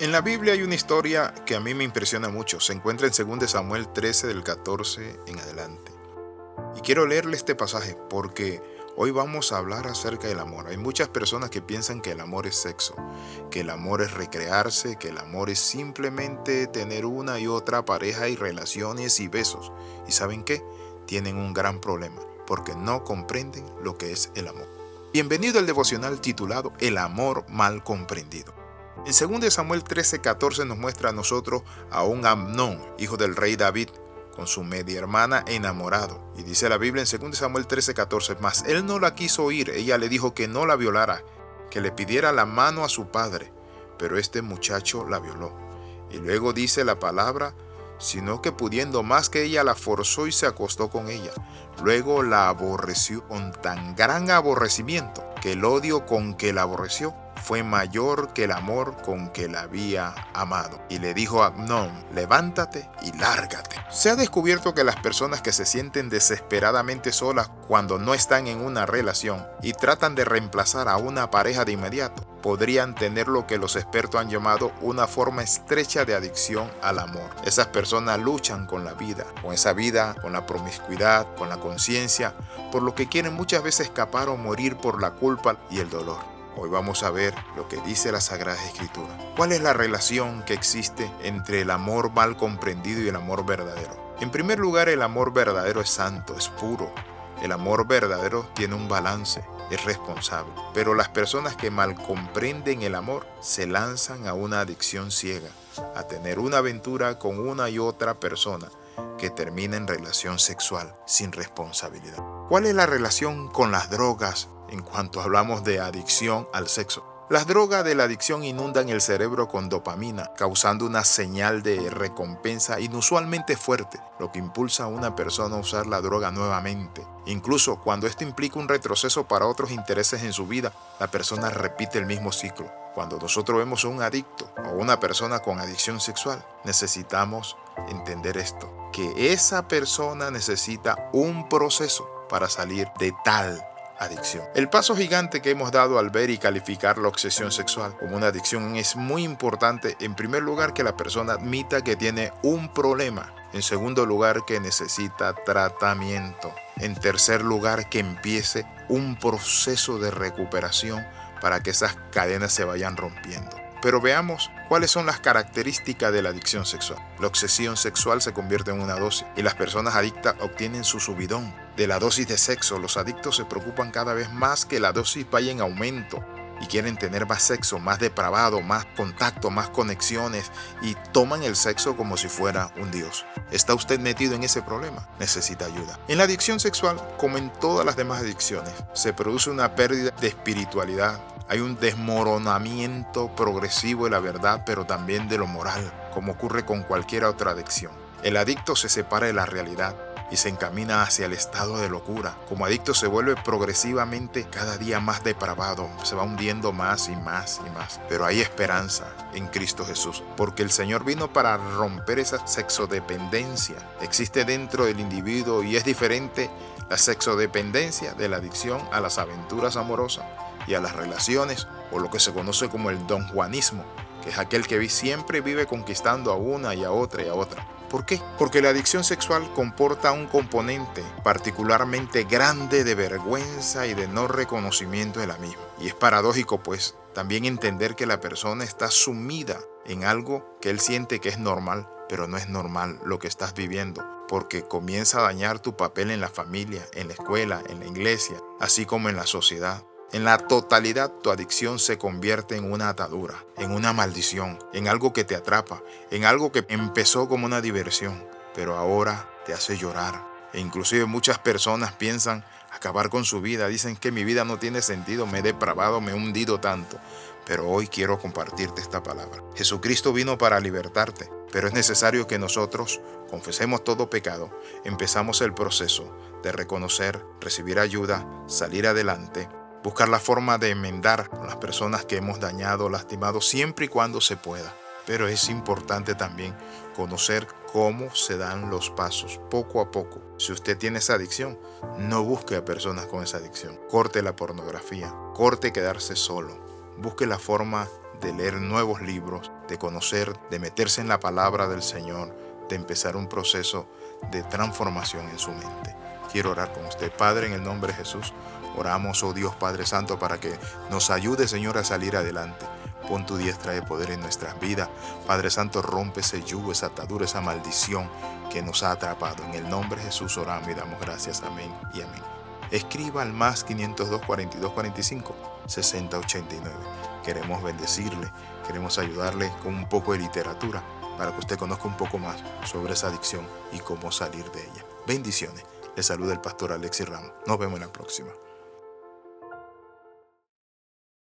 En la Biblia hay una historia que a mí me impresiona mucho. Se encuentra en 2 Samuel 13 del 14 en adelante. Y quiero leerle este pasaje porque hoy vamos a hablar acerca del amor. Hay muchas personas que piensan que el amor es sexo, que el amor es recrearse, que el amor es simplemente tener una y otra pareja y relaciones y besos. ¿Y saben qué? Tienen un gran problema porque no comprenden lo que es el amor. Bienvenido al devocional titulado El amor mal comprendido. En 2 Samuel 13:14 nos muestra a nosotros a un Amnón, hijo del rey David, con su media hermana enamorado. Y dice la Biblia en 2 Samuel 13:14, mas él no la quiso oír, ella le dijo que no la violara, que le pidiera la mano a su padre, pero este muchacho la violó. Y luego dice la palabra, sino que pudiendo más que ella la forzó y se acostó con ella. Luego la aborreció con tan gran aborrecimiento que el odio con que la aborreció fue mayor que el amor con que la había amado. Y le dijo a Abnón, levántate y lárgate. Se ha descubierto que las personas que se sienten desesperadamente solas cuando no están en una relación y tratan de reemplazar a una pareja de inmediato, podrían tener lo que los expertos han llamado una forma estrecha de adicción al amor. Esas personas luchan con la vida, con esa vida, con la promiscuidad, con la conciencia, por lo que quieren muchas veces escapar o morir por la culpa y el dolor. Hoy vamos a ver lo que dice la Sagrada Escritura. ¿Cuál es la relación que existe entre el amor mal comprendido y el amor verdadero? En primer lugar, el amor verdadero es santo, es puro. El amor verdadero tiene un balance, es responsable. Pero las personas que mal comprenden el amor se lanzan a una adicción ciega, a tener una aventura con una y otra persona que termina en relación sexual sin responsabilidad. ¿Cuál es la relación con las drogas, en cuanto hablamos de adicción al sexo. Las drogas de la adicción inundan el cerebro con dopamina, causando una señal de recompensa inusualmente fuerte, lo que impulsa a una persona a usar la droga nuevamente. Incluso cuando esto implica un retroceso para otros intereses en su vida, la persona repite el mismo ciclo. Cuando nosotros vemos a un adicto o una persona con adicción sexual, necesitamos entender esto, que esa persona necesita un proceso para salir de tal adicción. El paso gigante que hemos dado al ver y calificar la obsesión sexual como una adicción es muy importante. En primer lugar, que la persona admita que tiene un problema. En segundo lugar, que necesita tratamiento. En tercer lugar, que empiece un proceso de recuperación para que esas cadenas se vayan rompiendo. Pero veamos cuáles son las características de la adicción sexual. La obsesión sexual se convierte en una dosis y las personas adictas obtienen su subidón de la dosis de sexo. Los adictos se preocupan cada vez más que la dosis vaya en aumento y quieren tener más sexo, más depravado, más contacto, más conexiones y toman el sexo como si fuera un dios. ¿Está usted metido en ese problema? Necesita ayuda. En la adicción sexual, como en todas las demás adicciones, se produce una pérdida de espiritualidad, hay un desmoronamiento progresivo de la verdad, pero también de lo moral, como ocurre con cualquier otra adicción. El adicto se separa de la realidad y se encamina hacia el estado de locura. Como adicto se vuelve progresivamente cada día más depravado, se va hundiendo más y más y más. Pero hay esperanza en Cristo Jesús, porque el Señor vino para romper esa sexodependencia. Existe dentro del individuo y es diferente la sexodependencia de la adicción a las aventuras amorosas y a las relaciones o lo que se conoce como el don juanismo, que es aquel que siempre vive conquistando a una y a otra y a otra. ¿Por qué? Porque la adicción sexual comporta un componente particularmente grande de vergüenza y de no reconocimiento de la misma. Y es paradójico pues también entender que la persona está sumida en algo que él siente que es normal, pero no es normal lo que estás viviendo, porque comienza a dañar tu papel en la familia, en la escuela, en la iglesia, así como en la sociedad. En la totalidad tu adicción se convierte en una atadura, en una maldición, en algo que te atrapa, en algo que empezó como una diversión, pero ahora te hace llorar. E inclusive muchas personas piensan acabar con su vida, dicen que mi vida no tiene sentido, me he depravado, me he hundido tanto. Pero hoy quiero compartirte esta palabra. Jesucristo vino para libertarte, pero es necesario que nosotros confesemos todo pecado, empezamos el proceso de reconocer, recibir ayuda, salir adelante buscar la forma de enmendar a las personas que hemos dañado, lastimado, siempre y cuando se pueda. Pero es importante también conocer cómo se dan los pasos, poco a poco. Si usted tiene esa adicción, no busque a personas con esa adicción. Corte la pornografía, corte quedarse solo. Busque la forma de leer nuevos libros, de conocer, de meterse en la palabra del Señor, de empezar un proceso de transformación en su mente. Quiero orar con usted, Padre, en el nombre de Jesús. Oramos, oh Dios Padre Santo, para que nos ayude, Señor, a salir adelante. Pon tu diestra de poder en nuestras vidas. Padre Santo, rompe ese yugo, esa atadura, esa maldición que nos ha atrapado. En el nombre de Jesús oramos y damos gracias. Amén y amén. Escriba al más 502 42 45 60 89. Queremos bendecirle, queremos ayudarle con un poco de literatura para que usted conozca un poco más sobre esa adicción y cómo salir de ella. Bendiciones. Le saluda el pastor Alexis Ramos. Nos vemos en la próxima.